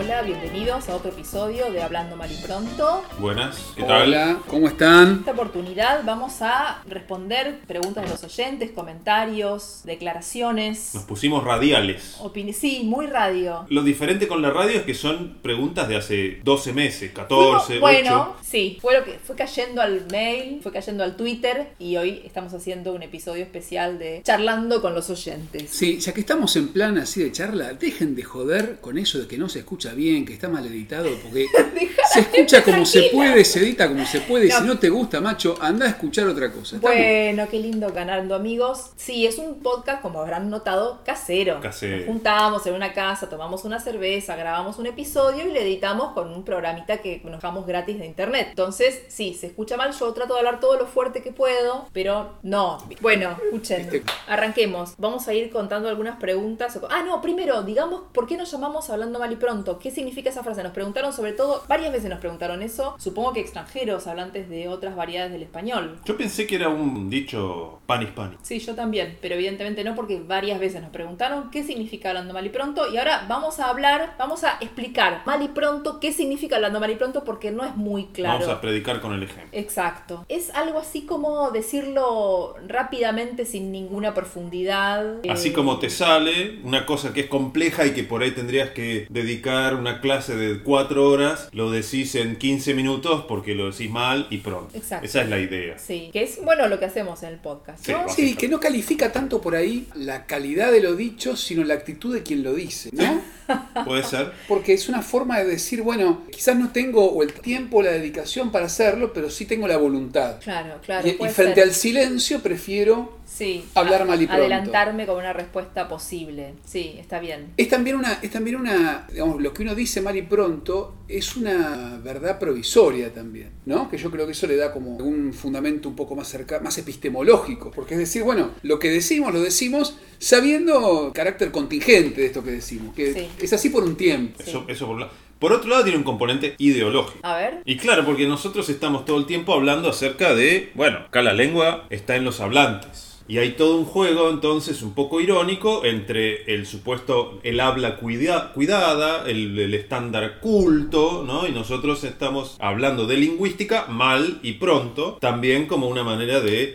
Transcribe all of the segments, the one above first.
Hola, bienvenidos a otro episodio de Hablando Mal y Pronto. Buenas, ¿qué tal? Hola, ¿cómo están? En esta oportunidad vamos a responder preguntas de los oyentes, comentarios, declaraciones. Nos pusimos radiales. Opini sí, muy radio. Lo diferente con la radio es que son preguntas de hace 12 meses, 14, Fuimos- bueno, 8. sí, fue lo que fue cayendo al mail, fue cayendo al Twitter y hoy estamos haciendo un episodio especial de charlando con los oyentes. Sí, ya que estamos en plan así de charla, dejen de joder con eso de que no se escucha bien, que está mal editado, porque se escucha como se puede, se edita como se puede. y No. Si no te gusta, macho, anda a escuchar otra cosa. ¿Estamos? Bueno, qué lindo ganando amigos. Sí, es un podcast, como habrán notado, casero. Casero. Nos juntamos en una casa, tomamos una cerveza, grabamos un episodio y lo editamos con un programita que nos damos gratis de internet. Entonces, sí, se escucha mal. Yo trato de hablar todo lo fuerte que puedo, pero no. Bueno, escuchen. Este- Arranquemos. Vamos a ir contando algunas preguntas. Ah, no, primero, digamos, ¿por qué nos llamamos hablando mal y pronto? ¿Qué significa esa frase? Nos preguntaron sobre todo, varias veces nos preguntaron eso. Supongo que extranjeros, hablantes de otras variedades del español. Yo pensé que era un dicho pan hispano. Sí, yo también, pero evidentemente no porque varias veces nos preguntaron qué significa hablando mal y pronto y ahora vamos a hablar, vamos a explicar mal y pronto qué significa hablando mal y pronto porque no es muy claro. Vamos a predicar con el ejemplo. Exacto. Es algo así como decirlo rápidamente sin ninguna profundidad. Así Eh, como te sale una cosa que es compleja y que por ahí tendrías que dedicar una clase de 4 horas, lo decís en 15 minutos porque lo decís mal y pronto. Exacto. Esa es la idea. Sí, que es bueno lo que hacemos en el podcast. Sí, ¿no? va. Sí, que no califica tanto por ahí la calidad de lo dicho, sino la actitud de quien lo dice, ¿no? Puede ser. Porque es una forma de decir, bueno, quizás no tengo o el tiempo o la dedicación para hacerlo, pero sí tengo la voluntad. Claro, claro. Y, frente ser. al silencio prefiero Sí, hablar mal y pronto. Adelantarme con una respuesta posible. Sí, está bien. Es también una, es también una, digamos, lo que uno dice mal y pronto es una verdad provisoria también, ¿no? Que yo creo que eso le da como un fundamento un poco más cerca, más epistemológico, porque es decir, bueno, lo que decimos lo decimos sabiendo el carácter contingente de esto que decimos, que Sí. es así por un tiempo. Eso, eso por un lado. Por otro lado tiene un componente ideológico. A ver. Y claro, porque nosotros estamos todo el tiempo hablando acerca de, bueno, acá la lengua está en los hablantes. Y hay todo un juego entonces un poco irónico entre el supuesto, el habla cuida- cuidada, el, el estándar culto, ¿no? Y nosotros estamos hablando de lingüística mal y pronto, también como una manera de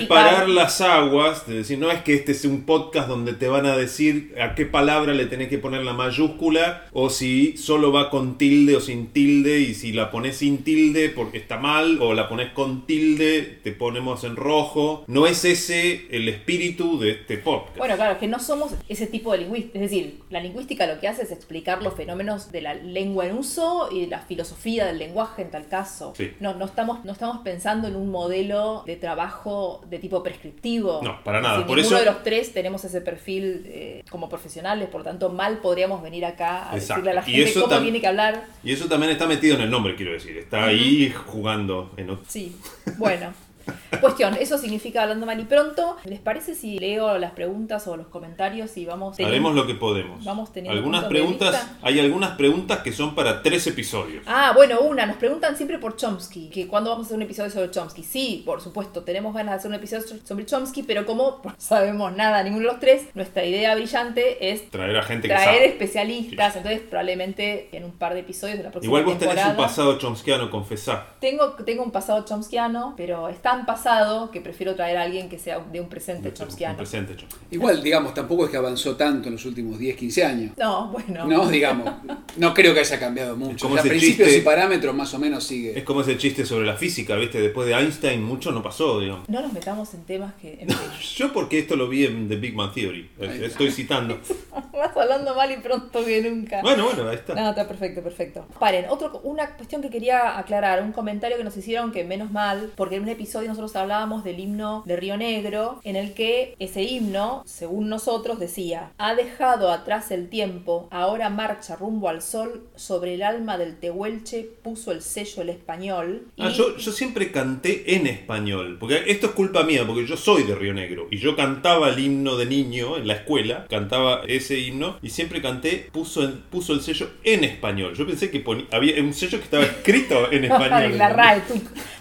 separar las aguas, de decir, no es que este es un podcast donde te van a decir a qué palabra le tenés que poner la mayúscula o si solo va con tilde o sin tilde y si la pones sin tilde porque está mal o la pones con tilde te ponemos en rojo. No es ese el espíritu de este podcast. Bueno, claro, que no somos ese tipo de lingüística. Es decir, la lingüística lo que hace es explicar los fenómenos de la lengua en uso y de la filosofía del lenguaje en tal caso. Sí. No, no, estamos, no estamos pensando en un modelo de trabajo de tipo prescriptivo. No, para Es nada. decir, Por ninguno eso- de los tres tenemos ese perfil eh, como profesionales, por tanto, mal podríamos venir acá a Exacto. decirle a la gente cómo tiene que hablar. Y eso también está metido en el nombre, quiero decir. Está ahí jugando en otro. Sí, bueno. Cuestión, eso significa hablando mal y pronto. ¿Les parece si leo las preguntas o los comentarios y vamos teniendo- Haremos lo que podemos. Vamos teniendo algunas preguntas, hay algunas preguntas que son para tres episodios. Ah, bueno, una, nos preguntan siempre por Chomsky, que cuándo vamos a hacer un episodio sobre Chomsky. Sí, por supuesto, tenemos ganas de hacer un episodio sobre Chomsky, pero como no sabemos nada, ninguno de los tres, nuestra idea brillante es Traer a gente que traer sabe. especialistas, entonces probablemente en un par de episodios de la próxima Igual vos tenés un pasado chomskiano, confesá. Tengo, tengo un pasado chomskiano, pero es tan pasado que prefiero traer a alguien que sea de un presente Un chomskiano. Igual, digamos, tampoco es que avanzó tanto en los últimos 10, 15 años. No, bueno. No, digamos. No creo que haya cambiado mucho. Como O sea, principios chiste- y parámetros más o menos sigue. Es como ese chiste sobre la física, ¿viste? Después de Einstein mucho no pasó, digamos. No nos metamos en temas que. en. Yo porque esto lo vi en The Big Man Theory. Estoy citando. Vas hablando mal y pronto que nunca. Bueno, bueno, ahí está. No, está perfecto, perfecto. Paren, otro, una cuestión que quería aclarar, un comentario que nos hicieron que menos mal, porque en un episodio nosotros hablábamos del himno de Río Negro, en el que ese himno, según nosotros, decía, ha dejado atrás el tiempo, ahora marcha rumbo al sol, sobre el alma del Tehuelche puso el sello el español. Ah, y- yo, yo siempre canté en español, porque esto es culpa mía, porque yo soy de Río Negro y yo cantaba el himno de niño en la escuela, cantaba ese himno y siempre canté, puso el, puso el sello en español. Yo pensé que poni- había un sello que estaba escrito en español. la RAE.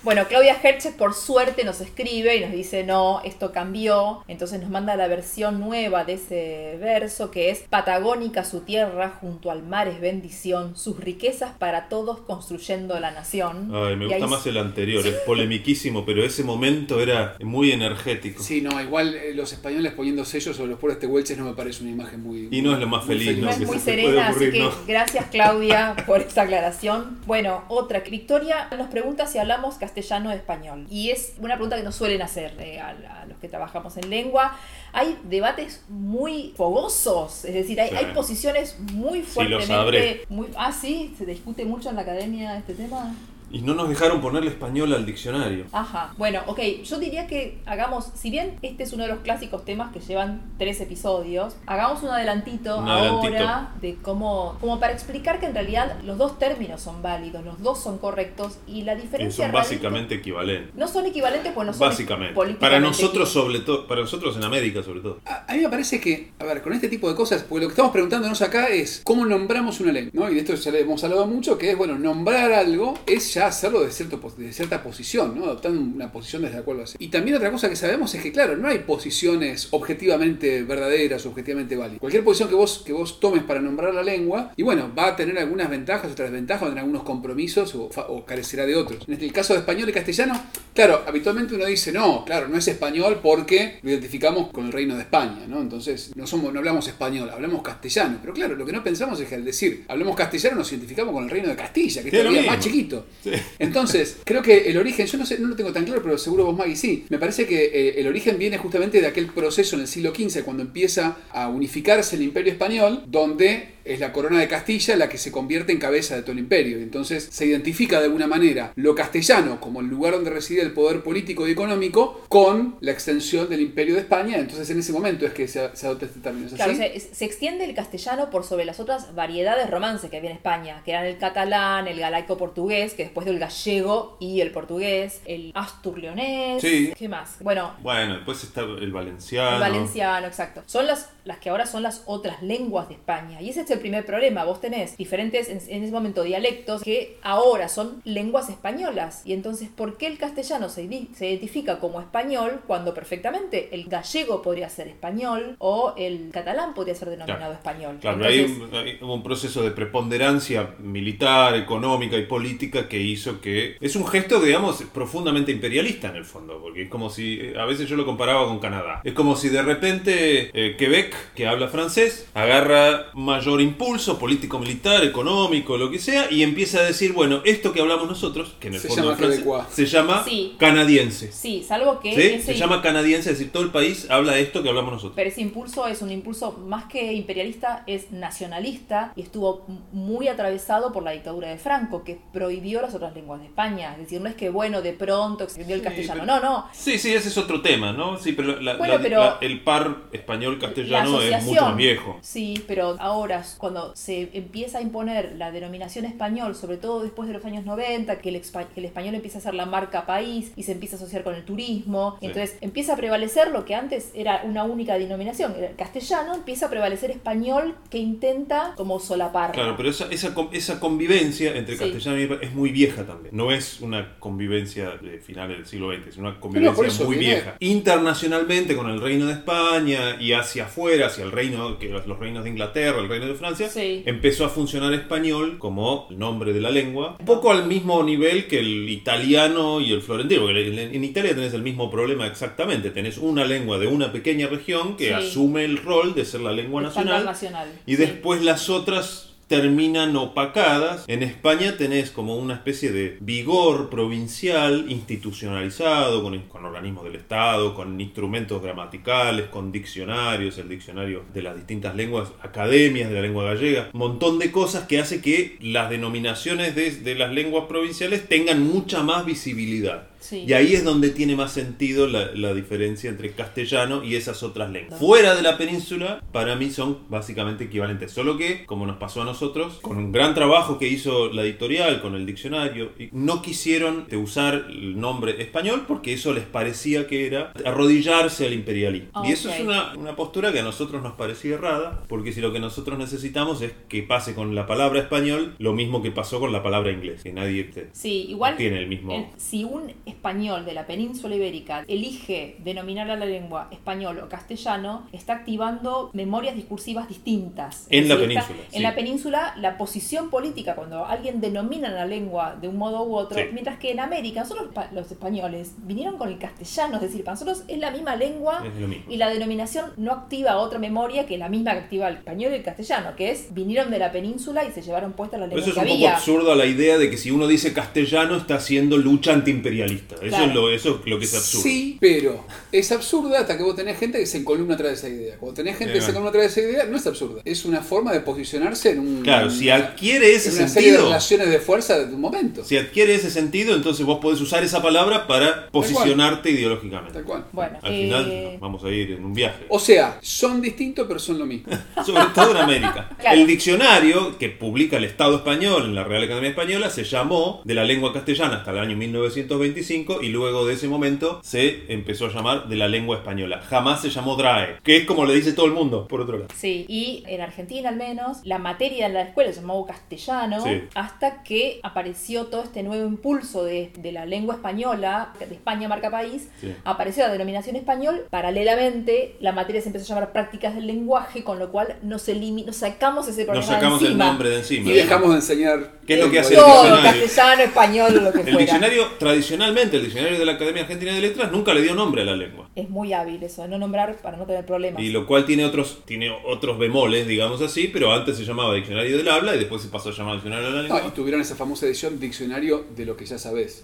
Bueno, Claudia Herches por suerte nos escribe y nos dice, no, esto cambió. Entonces nos manda la versión nueva de ese verso que es Patagónica su tierra, junto al mar es bendición, sus riquezas para todos construyendo la nación. Ay, me Y gusta ahí- más el anterior, es polemiquísimo, pero ese momento era muy energético. Sí, no, igual eh, los españoles poniendo sellos sobre los pueblos tehuelches no me parece una imagen muy. Y no es lo más feliz, No ¿no? es que muy se te puede serena, ocurrir, así que ¿no? gracias Claudia por esta aclaración. Bueno, otra. Victoria nos pregunta si hablamos castellano o español. Y es una pregunta que nos suelen hacer eh, a, a los que trabajamos en lengua. Hay debates muy fogosos, es decir, hay, Sí. hay posiciones muy lo fuertemente... sabré. muy, ah, sí, se discute mucho en la academia este tema. Y no nos dejaron ponerle español al diccionario. Ajá, bueno, ok, yo diría que hagamos, si bien este es uno de los clásicos temas que llevan tres episodios, hagamos un adelantito Un ahora de cómo, como para explicar que en realidad los dos términos son válidos, los dos son correctos y la diferencia son radica- básicamente equivalentes. no son equivalentes, pues no son Básicamente. políticamente Para nosotros sobre todo, para nosotros en América sobre todo. A, a mí me parece que, a ver, con este tipo de cosas, porque lo que estamos preguntándonos acá es cómo nombramos una lengua, ¿no? Y de esto ya le hemos hablado mucho, que es, bueno, nombrar algo es ya hacerlo de, cierto, de cierta posición, ¿no? Adoptando una posición desde la cual lo hace. Y también otra cosa que sabemos es que, claro, no hay posiciones objetivamente verdaderas, objetivamente válidas. Cualquier posición que vos, que vos tomes para nombrar la lengua, y bueno, va a tener algunas ventajas, otras desventajas, tener algunos compromisos o, carecerá de otros. En el caso de español y castellano, claro, habitualmente uno dice, no, claro, no es español porque lo identificamos con el reino de España, ¿no? Entonces, no, somos, no hablamos español, hablamos castellano. Pero claro, lo que no pensamos es que al decir hablamos castellano nos identificamos con el reino de Castilla, que es todavía más chiquito. Sí. Entonces, creo que el origen, yo no sé, no lo tengo tan claro, pero seguro vos, Maggie, sí. Me parece que eh, el origen viene justamente de aquel proceso en el siglo XV, cuando empieza a unificarse el imperio español, donde es la corona de Castilla la que se convierte en cabeza de todo el imperio. Y entonces se identifica de alguna manera lo castellano como el lugar donde reside el poder político y económico con la extensión del imperio de España. Entonces en ese momento es que se, se adopta este término. ¿Es Claro, así? se, se extiende el castellano por sobre las otras variedades romances que había en España, que eran el catalán, el galaico portugués, que después del gallego y el portugués, el astur-leonés, Sí. ¿qué más? Bueno, Bueno, después está el valenciano. el valenciano, exacto. Son las, las que ahora son las otras lenguas de España. Y ese es el primer problema. Vos tenés diferentes, en, en ese momento, dialectos que ahora son lenguas españolas. Y entonces, ¿por qué el castellano se, se identifica como español cuando perfectamente el gallego podría ser español o el catalán podría ser denominado Claro. español? Claro, Entonces, hay, un- hay un proceso de preponderancia militar, económica y política que hizo que... Es un gesto, digamos, profundamente imperialista en el fondo, porque es como si... eh, A veces yo lo comparaba con Canadá. Es como si de repente eh, Quebec, que habla francés, agarra mayor impulso político-militar, económico, lo que sea, y empieza a decir, bueno, esto que hablamos nosotros, que en el Se fondo llama francés, se llama Sí. canadiense. Sí, salvo que ¿Sí? ese Se llama canadiense, es decir, todo el país habla de esto que hablamos nosotros. Pero ese impulso es un impulso más que imperialista, es nacionalista y estuvo muy atravesado por la dictadura de Franco, que prohibió las otras lenguas de España. Es decir, no es que, bueno, de pronto extendió el Sí, castellano. pero- No, no. Sí, sí, ese es otro tema, ¿no? Sí, pero, la- Bueno, la- pero- la- el par español-castellano es mucho más viejo. Sí, pero ahora, cuando se empieza a imponer la denominación español, sobre todo después de los años 90, que el, expa- que el español empieza a ser la marca país y se empieza a asociar con el turismo, Sí. entonces empieza a prevalecer lo que antes era una única denominación, el castellano, empieza a prevalecer español que intenta como solapar. Claro, pero esa, esa, esa convivencia entre Sí. castellano y es muy vieja también. No es una convivencia de finales del siglo XX, es una convivencia muy viene- vieja. Internacionalmente con el Reino de España y hacia afuera, hacia el reino, que los, los reinos de Inglaterra, el reino de Francia, Sí. empezó a funcionar español como nombre de la lengua, un poco al mismo nivel que el italiano y el florentino, porque en Italia tenés el mismo problema exactamente, tenés una lengua de una pequeña región que Sí. asume el rol de ser la lengua nacional nacional. y después las otras terminan opacadas. En España tenés como una especie de vigor provincial institucionalizado con, organismos del Estado, con instrumentos gramaticales, con diccionarios, el diccionario de las distintas lenguas, academias de la lengua gallega, montón de cosas que hace que las denominaciones de, de las lenguas provinciales tengan mucha más visibilidad. Sí. Y ahí es donde tiene más sentido la, la diferencia entre castellano y esas otras lenguas. Fuera de la península, para mí son básicamente equivalentes. Solo que, como nos pasó a nosotros, con un gran trabajo que hizo la editorial, con el diccionario, no quisieron usar el nombre español porque eso les parecía que era arrodillarse al imperialismo. Y eso es una, una postura que a nosotros nos parecía errada, porque si lo que nosotros necesitamos es que pase con la palabra español lo mismo que pasó con la palabra inglés, que nadie te- Sí, igual tiene el mismo... el- si un español de la península ibérica elige denominar a la lengua español o castellano, está activando memorias discursivas distintas. En la península, En sí. la península, la posición política, cuando alguien denomina la lengua de un modo u otro, Sí. mientras que en América, nosotros los españoles vinieron con el castellano, es decir, para nosotros es la misma lengua y la denominación no activa otra memoria que la misma que activa el español y el castellano, que es vinieron de la península y se llevaron puesta la Pero lengua eso es que un poco absurdo la idea de que si uno dice castellano está haciendo lucha antiimperialista. Eso, Claro. es lo, eso es lo que es absurdo. Sí, pero es absurda hasta que vos tenés gente que se encolumna atrás de esa idea. Cuando tenés gente Eh, que se encolumna atrás de esa idea, no es absurda. Es una forma de posicionarse en un. Claro, si en adquiere ese una serie de sentido, relaciones de fuerza de un momento. si adquiere ese sentido, entonces vos podés usar esa palabra para posicionarte ideológicamente. Tal cual. Bueno, Al eh, final vamos a ir en un viaje. O sea, son distintos, pero son lo mismo. Sobre todo en América. Claro. El diccionario que publica el Estado español en la Real Academia Española se llamó de la lengua castellana hasta el año 1925 y luego de ese momento se empezó a llamar de la lengua española. Jamás se llamó DRAE, que es como le dice todo el mundo, por otro lado. Sí, y en Argentina al menos, la materia en la escuela se llamó castellano, Sí. hasta que apareció todo este nuevo impulso de, de la lengua española, de España marca país, Sí. apareció la denominación español, paralelamente la materia se empezó a llamar prácticas del lenguaje, con lo cual nos, nos sacamos ese problema Nos sacamos de el encima. nombre de encima. Y dejamos de enseñar. ¿Qué es lo que hace el Todo, diccionario? castellano, español, lo que El fuera. diccionario, tradicionalmente, el diccionario de la Academia Argentina de Letras nunca le dio nombre a la lengua. Es muy hábil eso, de no nombrar para no tener problemas. Y lo cual tiene otros, tiene otros bemoles, digamos así, pero antes se llamaba Diccionario del Habla y después se pasó a llamar Diccionario de la Lengua. y tuvieron esa famosa edición Diccionario de lo que ya sabés.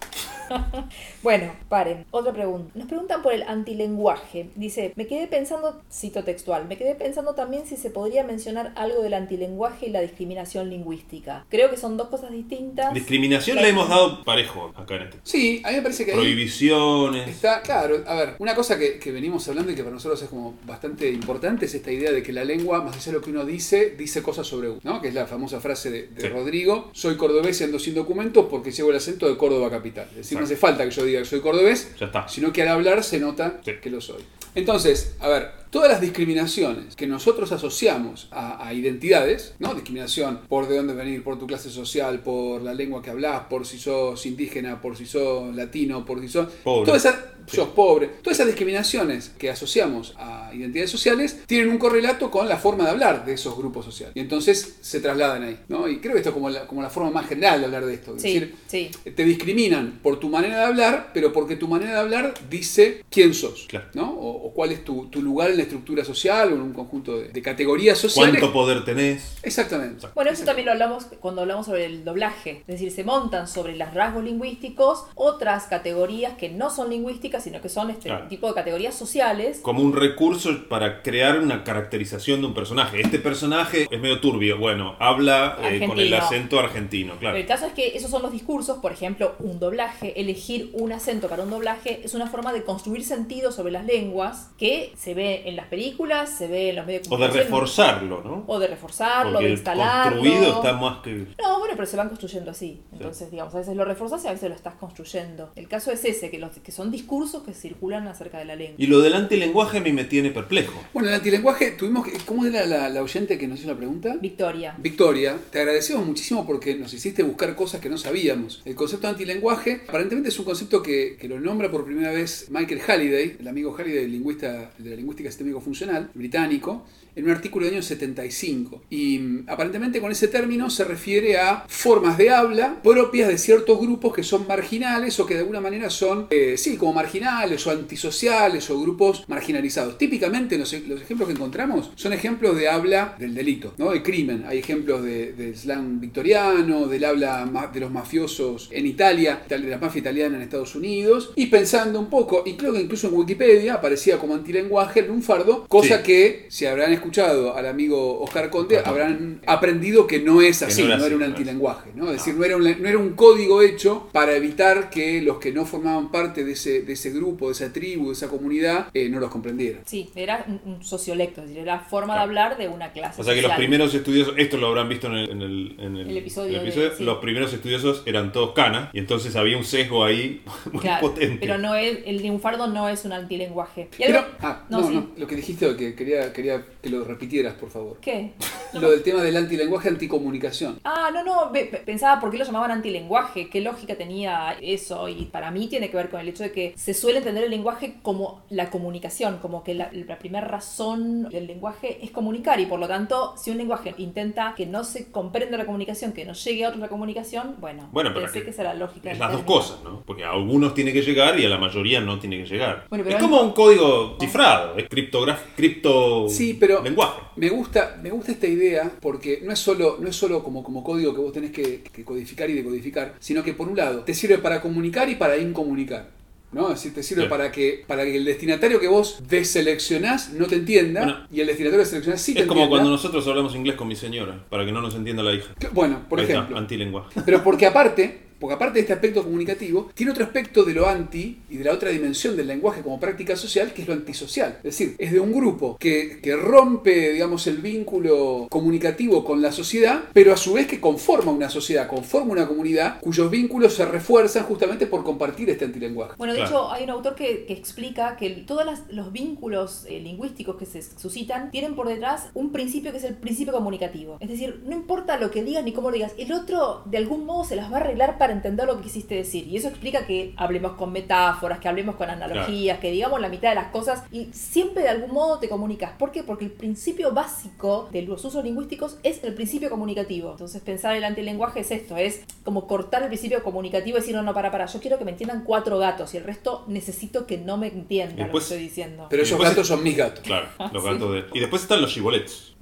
Bueno, paren. Otra pregunta. Nos preguntan por el antilenguaje. Dice, me quedé pensando, cito textual, me quedé pensando también si se podría mencionar algo del antilenguaje y la discriminación lingüística. Creo que son dos cosas distintas. Discriminación La- le hemos dado parejo acá en este. Sí, a mí me parece que Prohibiciones. está, claro, a ver, una cosa que, que venimos hablando y que para nosotros es como bastante importante es esta idea de que la lengua, más allá de lo que uno dice, dice cosas sobre uno, ¿no? Que es la famosa frase de, de Sí. Rodrigo, soy cordobés y ando sin documentos porque llevo el acento de Córdoba capital. Es decir, no hace falta que yo diga que soy cordobés, Ya está. sino que al hablar se nota Sí. que lo soy. Entonces, a ver, todas las discriminaciones que nosotros asociamos a, a identidades, ¿no? Discriminación por de dónde venir, por tu clase social, por la lengua que hablas, por si sos indígena, por si sos latino, por si sos... Pobre. Todas esas, Sí. sos pobre. Todas esas discriminaciones que asociamos a identidades sociales tienen un correlato con la forma de hablar de esos grupos sociales. Y entonces se trasladan ahí, ¿no? Y creo que esto es como la, como la forma más general de hablar de esto. Es Sí, decir, sí. te discriminan por tu manera de hablar, pero porque tu manera de hablar dice quién sos, Claro. ¿no? O, o cuál es tu, tu lugar en la estructura social o en un conjunto de, de categorías sociales. ¿Cuánto poder tenés? Exactamente. Bueno, eso también lo hablamos cuando hablamos sobre el doblaje. Es decir, se montan sobre los rasgos lingüísticos otras categorías que no son lingüísticas, sino que son este Claro. tipo de categorías sociales. Como un recurso para crear una caracterización de un personaje. Este personaje es medio turbio. Bueno, habla eh, con el acento argentino, claro. Pero el caso es que esos son los discursos, por ejemplo, un doblaje, elegir un acento para un doblaje es una forma de construir sentido sobre las lenguas que se ve en las películas, se ve en los medios de O de comunicación, reforzarlo, ¿no? O de reforzarlo, Porque de instalarlo. construido está más que... No, bueno, pero se van construyendo así. Entonces, digamos, a veces lo reforzas y a veces lo estás construyendo. El caso es ese, que, los, que son discursos que circulan acerca de la lengua. Y lo del antilenguaje a mí me tiene perplejo. Bueno, el antilenguaje, tuvimos que. ¿Cómo era la, la oyente que nos hizo la pregunta? Victoria. Victoria, te agradecemos muchísimo porque nos hiciste buscar cosas que no sabíamos. El concepto de antilenguaje, aparentemente es un concepto que, que lo nombra por primera vez Michael Halliday, el amigo Halliday, el lingüista de la lingüística sistémico funcional, británico, en un artículo del año 75. Y mm, aparentemente con ese término se refiere a formas de habla propias de ciertos grupos que son marginales o que de alguna manera son, eh, sí, como marginales marginales o antisociales o grupos marginalizados. Típicamente los, los ejemplos que encontramos son ejemplos de habla del delito, ¿no? de crimen. Hay ejemplos de, del slang victoriano, del habla de los mafiosos en Italia, de la mafia italiana en Estados Unidos. Y pensando un poco, y creo que incluso en Wikipedia aparecía como antilenguaje el lunfardo, cosa Sí. que si habrán escuchado al amigo Oscar Conde, habrán aprendido que no es así, no no era un antilenguaje. ¿no? Es decir, no era, un, no era un código hecho para evitar que los que no formaban parte de ese, de ese grupo, de esa tribu, de esa comunidad, eh, no los comprendieran. Sí, era un, sociolecto, es decir, era forma Claro. de hablar de una clase. O sea que los primeros estudiosos, esto lo habrán visto en el, en el- en el- El episodio el de- sí. los primeros estudiosos eran todos canas y entonces había un sesgo ahí muy Claro, potente. Pero no es, el lunfardo no es un antilenguaje. Y Pero, ah, no, no, sí. no, lo que dijiste, que quería, quería que lo repitieras, por favor. ¿Qué? Lo del tema del antilenguaje, anticomunicación. Ah, no, no, pensaba por qué lo llamaban antilenguaje, qué lógica tenía eso, y para mí tiene que ver con el hecho de que se suele entender el lenguaje como la comunicación, como que la, la primera razón del lenguaje es comunicar, y por lo tanto, si un lenguaje intenta que no se comprenda la comunicación, que no llegue a otros la comunicación, bueno, Bueno, pero que- que la lógica. Es las dos cosas, ¿no? Porque a algunos tiene que llegar y a la mayoría no tiene que llegar. Bueno, pero es como un código cifrado, es cripto Sí, pero- lenguaje. Me gusta, me gusta esta idea porque no es solo, no es solo como, como código que vos tenés que, que codificar y decodificar, sino que por un lado te sirve para comunicar y para incomunicar. ¿No? Es decir, te sirve Sí. para que, para que el destinatario que vos deseleccionás no te entienda Bueno, y el destinatario que seleccionás sí te Es como entienda. cuando nosotros hablamos inglés con mi señora, para que no nos entienda la hija. Que- Bueno, por Ahí está, ejemplo. antilenguaje. Pero porque aparte, porque aparte de este aspecto comunicativo, tiene otro aspecto de lo anti y de la otra dimensión del lenguaje como práctica social, que es lo antisocial. Es decir, es de un grupo que, que rompe, digamos, el vínculo comunicativo con la sociedad, pero a su vez que conforma una sociedad, conforma una comunidad, cuyos vínculos se refuerzan justamente por compartir este antilenguaje. Bueno, de Claro. hecho, hay un autor que, que explica que todos los vínculos eh, lingüísticos que se suscitan tienen por detrás un principio que es el principio comunicativo. Es decir, no importa lo que digas ni cómo lo digas, el otro de algún modo se las va a arreglar para entender lo que quisiste decir. Y eso explica que hablemos con metáforas, que hablemos con analogías, que digamos la mitad de las cosas y siempre de algún modo te comunicas. ¿Por qué? Porque el principio básico de los usos lingüísticos es el principio comunicativo. Entonces, pensar el antilenguaje es esto: es como cortar el principio comunicativo y decir, no, no, para, para, yo quiero que me entiendan cuatro gatos y el resto necesito que no me entienda lo que estoy diciendo. Pero esos gatos son mis gatos. Claro, los Sí. gatos de... Y después están los gibolets.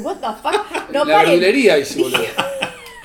What the fuck? No, la verdulería y boludo.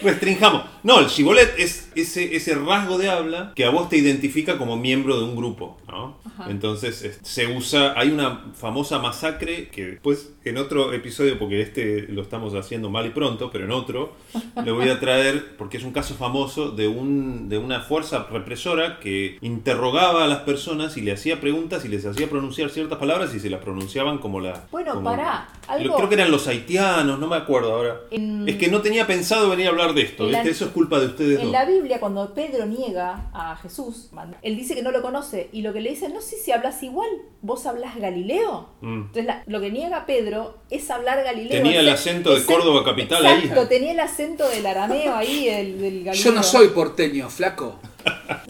Restringamos. No, el gibolet es ese, ese rasgo de habla que a vos te identifica como miembro de un grupo, ¿no? Ajá. Entonces es- se usa, hay una famosa masacre que después en otro episodio, porque este lo estamos haciendo mal y pronto, pero en otro, le voy a traer, porque es un caso famoso de, un, de una fuerza represora que interrogaba a las personas y le hacía preguntas y les hacía pronunciar ciertas palabras y se las pronunciaban como la... Bueno, como- pará, algo- Creo que eran los haitianos, no me acuerdo ahora. En- Es que no tenía pensado venir a hablar de esto, la-. Eso es culpa de ustedes En dos. la Biblia, cuando Pedro niega a Jesús, él dice que no lo conoce y lo que le dice, no sé si hablas igual, vos hablas Galileo. Mm. Entonces, la- lo que niega Pedro es hablar Galileo. Tenía el acento de Córdoba capital ahí. Exacto, tenía el acento del arameo ahí, el, del Galileo. Yo no soy porteño, flaco.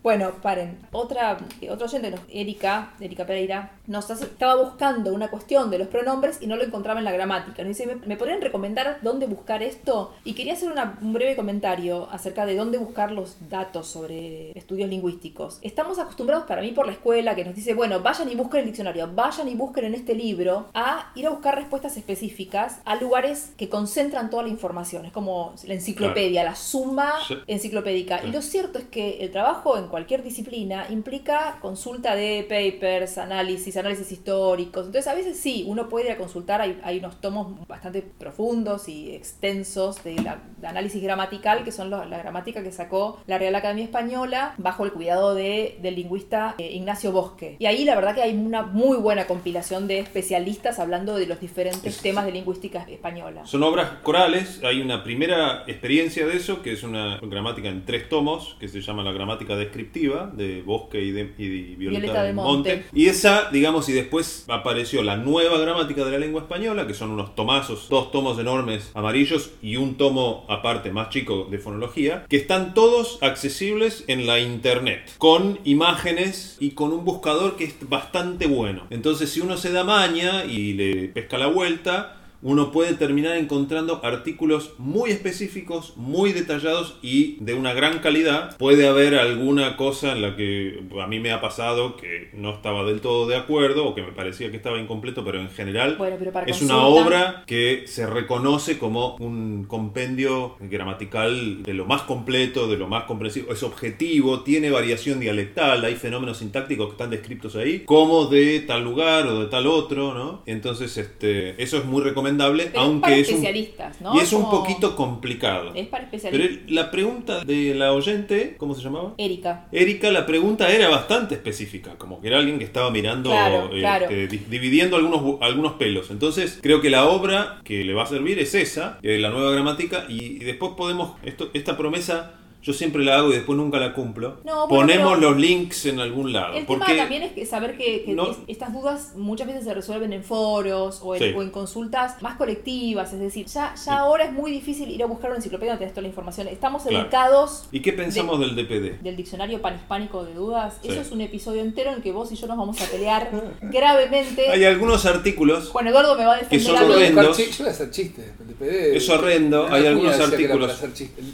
Bueno, paren. Otra, otro oyente, Erika, Erika Pereira, nos hace- estaba buscando una cuestión de los pronombres y no lo encontraba en la gramática. Nos dice, ¿me, me podrían recomendar dónde buscar esto? Y quería hacer una- un breve comentario acerca de dónde buscar los datos sobre estudios lingüísticos. Estamos acostumbrados, para mí, por la escuela, que nos dice, bueno, vayan y busquen el diccionario, vayan y busquen en este libro, a ir a buscar respuestas específicas a lugares que concentran toda la información. Es como la enciclopedia, la suma Sí. enciclopédica. Y lo cierto es que el trabajo en cualquier disciplina implica consulta de papers, análisis, análisis históricos. Entonces, a veces sí, uno puede ir a consultar, hay, hay unos tomos bastante profundos y extensos de, la- de análisis gramatical, que son lo- la gramática que sacó la Real Academia Española bajo el cuidado de, del lingüista eh, Ignacio Bosque. Y ahí la verdad que hay una muy buena compilación de especialistas hablando de los diferentes Es- temas de lingüística española. Son obras corales, hay una primera experiencia de eso, que es una gramática en tres tomos, que se llama la gramática descriptiva, de Bosque y, de, y de Violeta, Monte. Monte. Y esa, digamos, y después apareció la nueva gramática de la lengua española, que son unos tomazos, dos tomos enormes amarillos y un tomo aparte más chico de fonología, que están todos accesibles en la internet, con imágenes y con un buscador que es bastante bueno. Entonces, si uno se da maña y le pesca la vuelta, uno puede terminar encontrando artículos muy específicos, muy detallados y de una gran calidad. Puede haber alguna cosa en la que a mí me ha pasado que no estaba del todo de acuerdo o que me parecía que estaba incompleto, pero en general Bueno, pero para es una obra que se reconoce como un compendio gramatical de lo más completo, de lo más comprensivo. Es objetivo, tiene variación dialectal, hay fenómenos sintácticos que están descritos ahí, como de tal lugar o de tal otro, ¿no? Entonces, este, eso es muy recomendable, Pero es aunque para es un, especialistas, ¿no? y es un poquito complicado. Es para Pero especialistas. el- la pregunta de la oyente, ¿cómo se llamaba? Erika. Erika, la pregunta era bastante específica, como que era alguien que estaba mirando, Claro, este, claro. dividiendo algunos, algunos pelos. Entonces, creo que la obra que le va a servir es esa, eh, la nueva gramática, y, y después podemos, esto, esta promesa yo siempre la hago y después nunca la cumplo. No, bueno, Ponemos los links en algún lado. El porque tema también es que saber que, que no- estas dudas muchas veces se resuelven en foros o en, Sí. o en consultas más colectivas. Es decir, ya, ya ahora es muy difícil ir a buscar una enciclopedia donde tenés toda la información. Estamos Claro. educados ¿Y qué pensamos del DPD? del diccionario panhispánico de dudas. Sí. Eso es un episodio entero en que vos y yo nos vamos a pelear gravemente. Hay algunos artículos, Juan Eduardo me va a defender son a buscar horrendos. yo voy a hacer chistes. el DPD. Es horrendo, hay algunos que artículos.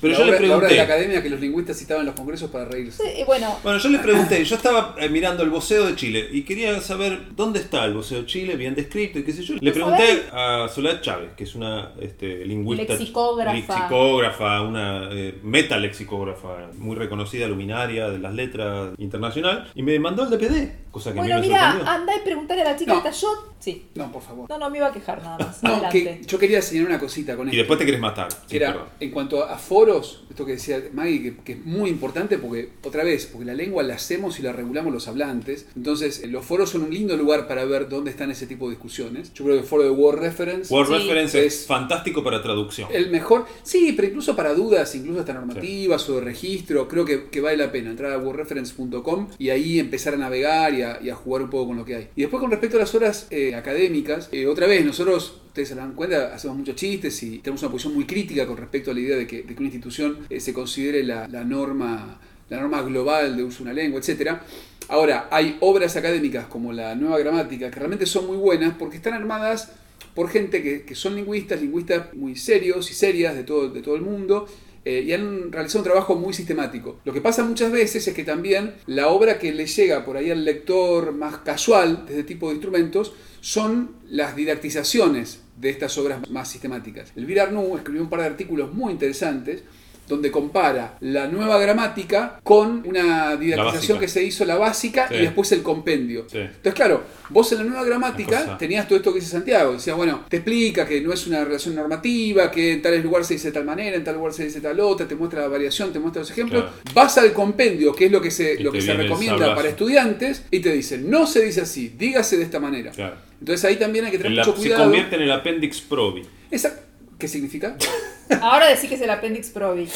Pero La yo le obra- La obra de pregunté. Academia que los lingüistas citaban en los congresos para reírse. Bueno, Bueno, yo le pregunté, yo estaba eh, mirando el voceo de Chile y quería saber dónde está el voceo de Chile, bien descrito y qué sé yo. Le ¿Vos pregunté a Soledad Chávez, que es una este, lingüista, Lexicógrafa. lexicógrafa, una eh, metalexicógrafa muy reconocida, luminaria de las letras internacional, y me mandó el DPD, cosa que bueno a mí me mira, sorprendió. anda y preguntarle a la chica No. esta yo. Sí. No, por favor. No, no me iba a quejar nada más. No, Adelante. que yo quería señalar una cosita con Y esto. después te querés matar. que era, en cuanto a foros, esto que decía Maggie, que, que es muy importante porque, otra vez, porque la lengua la hacemos y la regulamos los hablantes. Entonces, eh, los foros son un lindo lugar para ver dónde están ese tipo de discusiones. Yo creo que el foro de Word Reference Word Sí. Reference es, Es- fantástico para traducción. el mejor, sí, pero incluso para dudas, incluso hasta normativas o de registro, creo que, que vale la pena entrar a wordreference.com y ahí empezar a navegar y a, y a jugar un poco con lo que hay. Y después con respecto a las horas eh, académicas, eh, otra vez, nosotros, ustedes se dan cuenta, hacemos muchos chistes y tenemos una posición muy crítica con respecto a la idea de que, una institución eh, se considere la, norma la norma global de uso de una lengua, etcétera. Ahora, hay obras académicas como la nueva gramática que realmente son muy buenas porque están armadas por gente que, que son lingüistas, lingüistas muy serios y serias de todo, de todo el mundo, eh, y han realizado un trabajo muy sistemático. Lo que pasa muchas veces es que también la obra que le llega por ahí al lector más casual de este tipo de instrumentos son las didactizaciones de estas obras más sistemáticas. Elvira Arnoux escribió un par de artículos muy interesantes donde compara la nueva gramática con una didactización que se hizo la básica Sí. y después el compendio. Sí. Entonces, claro, vos en la nueva gramática tenías todo esto que dice Santiago. Decías, bueno, te explica que no es una relación normativa, que en tal lugar se dice de tal manera, en tal lugar se dice tal otra, te muestra la variación, te muestra los ejemplos. Claro. Vas al compendio, que es lo que se, Y lo que se recomienda para estudiantes, y te dicen, no se dice así, dígase de esta manera. Claro. Entonces ahí también hay que tener El- mucho se cuidado. convierte en el appendix probi. Esa- ¿Qué significa? Ahora decís que es el Appendix Probi.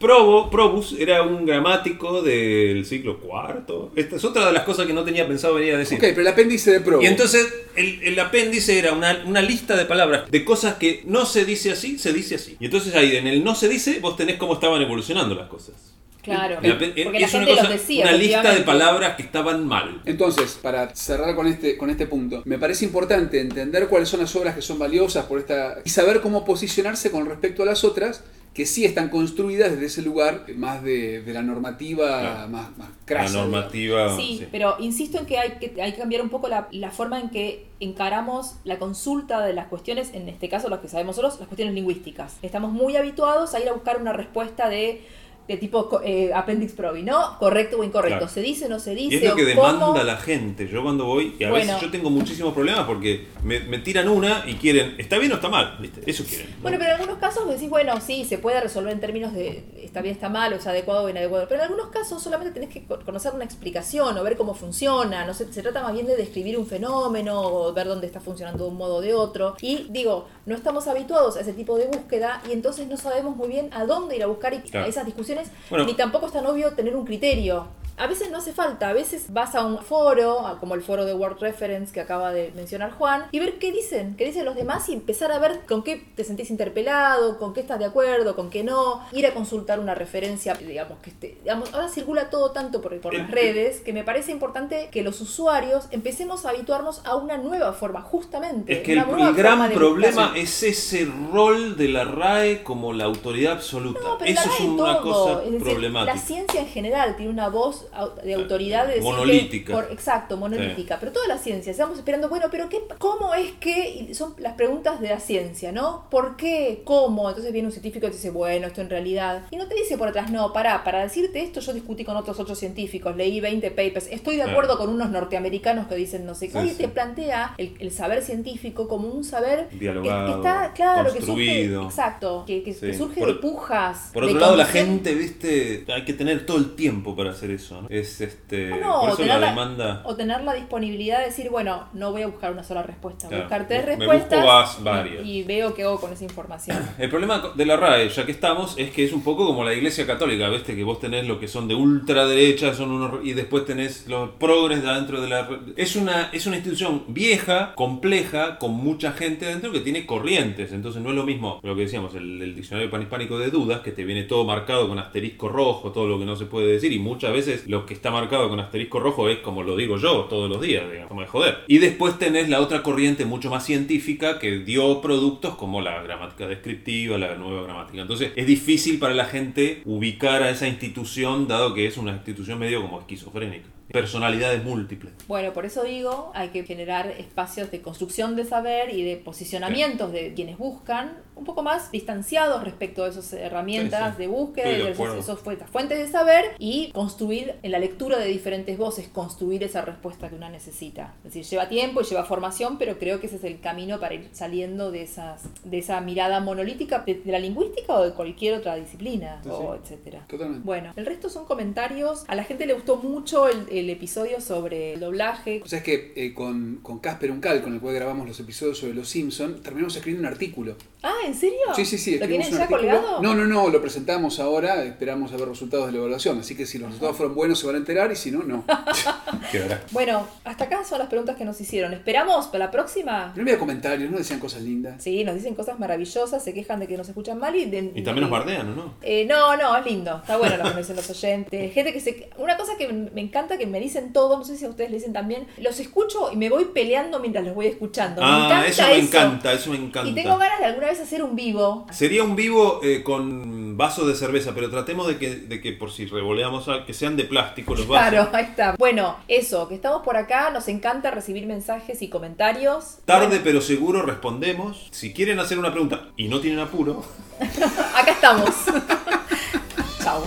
Probo, Probus era un gramático del siglo IV. Esta es otra de las cosas que no tenía pensado venir a decir. ok, pero el apéndice de pro. Y entonces el, el apéndice era una, una lista de palabras, de cosas que no se dice así, se dice así. Y entonces ahí en el no se dice, vos tenés cómo estaban evolucionando las cosas. Claro. Porque la es una, gente cosa- los decía. una lista de palabras que estaban mal. Entonces, para cerrar con este, con este punto, me parece importante entender cuáles son las obras que son valiosas por esta y saber cómo posicionarse con respecto a las otras que sí están construidas desde ese lugar más de, de la normativa Claro. más, más La crasa. normativa. Sí, sí. pero insisto en que hay que, hay que cambiar un poco la, la forma en que encaramos la consulta de las cuestiones, en este caso las que sabemos nosotros, las cuestiones lingüísticas. Estamos muy habituados a ir a buscar una respuesta de, de tipo eh, appendix probi, ¿no? Correcto o incorrecto. Claro. ¿Se dice o no se dice? Y es lo que demanda cómo? la gente. Yo cuando voy, y a Bueno. veces yo tengo muchísimos problemas porque me, me tiran una y quieren, ¿está bien o está mal? ¿Viste? Eso quieren. ¿no? Bueno, pero en algunos casos decís, bueno, sí, se puede resolver en términos de está bien, está mal, o es adecuado o inadecuado. Pero en algunos casos solamente tenés que co- conocer una explicación o ver cómo funciona. No sé, se trata más bien de describir un fenómeno o ver dónde está funcionando de un modo o de otro. Y digo, no estamos habituados a ese tipo de búsqueda y entonces no sabemos muy bien a dónde ir a buscar y- Claro. a esas discusiones, Bueno. ni tampoco es tan obvio tener un criterio. A veces no hace falta, a veces vas a un foro, como el foro de Word Reference que acaba de mencionar Juan, y ver qué dicen, qué dicen los demás y empezar a ver con qué te sentís interpelado, con qué estás de acuerdo, con qué no, ir a consultar una referencia, digamos que esté, digamos, ahora circula todo tanto por, por las redes que me parece importante que los usuarios empecemos a habituarnos a una nueva forma, justamente. Es que el, una gran problema es ese rol de la RAE como la autoridad absoluta. No, pero Eso la es RAE una todo. cosa Es decir, problemática. La ciencia en general tiene una voz de autoridad de Monolítica. por- exacto, monolítica. Pero toda la ciencia, estamos esperando, bueno, pero qué, ¿cómo es que? son las preguntas de la ciencia, ¿no? ¿Por qué? ¿Cómo? Entonces viene un científico y te dice, bueno, esto en realidad. Y no te dice por atrás, no, pará, para decirte esto yo discutí con otros ocho científicos, leí 20 papers, estoy de acuerdo con unos norteamericanos que dicen no sé qué. Sí, te plantea el, el saber científico como un saber Dialogado, que está, claro, que surge, exacto, que, que- que Sí. surge Por- de pujas. Por de otro lado, la gente, viste, hay que tener todo el tiempo para hacer eso. ¿No? Es este. O no, por eso la la- demanda. O tener la disponibilidad de decir, bueno, no voy a buscar una sola respuesta, voy a Claro, buscar tres me respuestas y- veo qué hago con esa información. El problema de la RAE, ya que estamos, es que es un poco como la iglesia católica, ¿viste? Que vos tenés lo que son de ultraderecha, son unos y después tenés los progres de adentro de la es una es una institución vieja, compleja, con mucha gente adentro que tiene corrientes, entonces no es lo mismo lo que decíamos el, el diccionario panhispánico de dudas que te viene todo marcado con asterisco rojo, todo lo que no se puede decir y muchas veces lo que está marcado con asterisco rojo es como lo digo yo todos los días, digamos, como de joder. Y después tenés la otra corriente mucho más científica que dio productos como la gramática descriptiva, la nueva gramática. Entonces es difícil para la gente ubicar a esa institución dado que es una institución medio como esquizofrénica. Personalidades múltiples. Bueno, por eso digo, hay que generar espacios de construcción de saber y de posicionamientos de quienes buscan un poco más distanciados respecto a esas herramientas Sí, sí. de búsqueda, de fu- fuentes de saber y construir en la lectura de diferentes voces, construir esa respuesta que una necesita. Es decir, lleva tiempo y lleva formación, pero creo que ese es el camino para ir saliendo de esas de esa mirada monolítica de, de la lingüística o de cualquier otra disciplina, Sí, o sí. etcétera. Totalmente. Bueno, el resto son comentarios. A la gente le gustó mucho el, el episodio sobre el doblaje. O sea, es que eh, con, con Casper Uncal, con el cual grabamos los episodios sobre los Simpsons, terminamos escribiendo un artículo. Ah, ¿en serio? Sí, sí, sí. ¿Lo tienen ya artículo. colgado? No, no, no, lo presentamos ahora, esperamos a ver resultados de la evaluación. Así que si los resultados fueron buenos se van a enterar y si no, no. Quedará. Bueno, hasta acá son las preguntas que nos hicieron. ¿Esperamos para la próxima? No había comentarios, no decían cosas lindas. Sí, nos dicen cosas maravillosas, se quejan de que nos escuchan mal y... de- Y también nos bardean, ¿o no? Eh, no, no, es lindo. Está bueno lo que nos dicen los oyentes. Gente que se. Una cosa que me encanta que me dicen todos, no sé si a ustedes le dicen también. Los escucho y me voy peleando mientras los voy escuchando. me Ah, eso me encanta, eso me encanta. Y tengo ganas de alguna vez hacer un vivo. Sería un vivo eh, con vasos de cerveza, pero tratemos de que, de que por si revoleamos, que sean de plástico los vasos. Claro, ahí está. Bueno, eso, que estamos por acá, nos encanta recibir mensajes y comentarios. Tarde Bueno, pero seguro respondemos. Si quieren hacer una pregunta y no tienen apuro, acá estamos. Chau.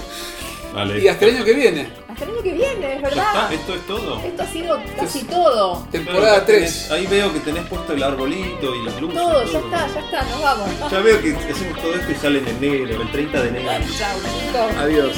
Vale. Y hasta el año que viene, Hasta el año que viene, es verdad. está, esto es todo. Esto ha sido casi todo. temporada Claro, tenés- 3. Ahí veo que tenés puesto el arbolito y las luces. Todo, ya está, ya está, nos vamos. Ya veo que hacemos todo esto y sale en enero, el 30 de enero. Chau, chicos. Adiós.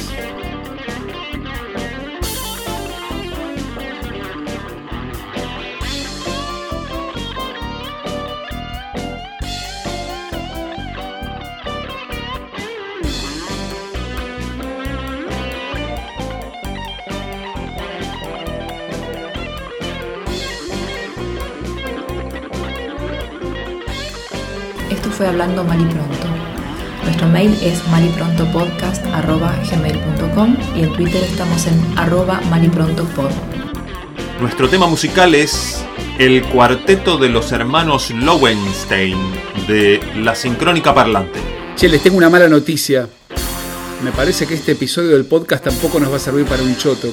Fue Hablando Mal y Pronto. Nuestro mail es maliprontopodcast.gmail.com y en Twitter estamos en arroba maliprontopod. Nuestro tema musical es el cuarteto de los hermanos Lowenstein de La Sincrónica Parlante. Che, les tengo una mala noticia. Me parece que este episodio del podcast tampoco nos va a servir para un choto.